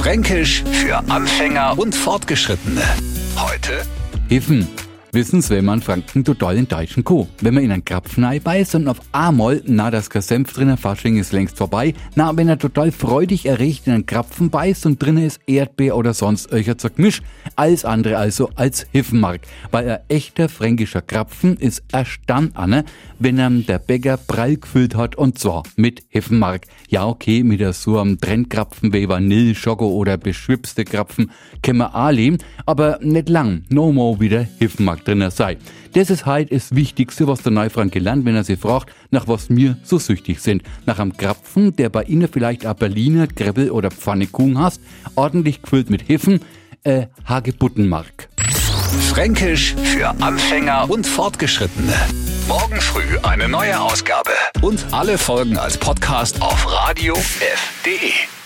Fränkisch für Anfänger und Fortgeschrittene. Heute Hefen. Wissen's, wenn man Franken total in deutschen Co. Wenn man in einen Krapfen beißt und auf einmal, na, das kein Senf drinnen, Fasching ist längst vorbei, na, wenn er total freudig erregt in einen Krapfen beißt und drinnen ist Erdbeer oder sonst eucher Gemisch, alles andere also als Hiffenmark. Weil ein echter fränkischer Krapfen ist erstand an, wenn er der Bäcker prall gefüllt hat und zwar mit Hiffenmark. Ja, okay, mit so einem Trendkrapfen wie Vanille, Schoko oder beschwipste Krapfen können auch leben, aber nicht lang, no more wieder Hiffenmark drin sei. Das ist halt das Wichtigste, was der Neufrank gelernt, wenn er sich fragt, nach was wir so süchtig sind. Nach einem Krapfen, der bei Ihnen vielleicht auch Berliner, Grebbel oder Pfannekuchen hast, ordentlich gefüllt mit Hefen, äh, Hagebuttenmark. Fränkisch für Anfänger und Fortgeschrittene. Morgen früh eine neue Ausgabe. Und alle Folgen als Podcast auf radiof.de.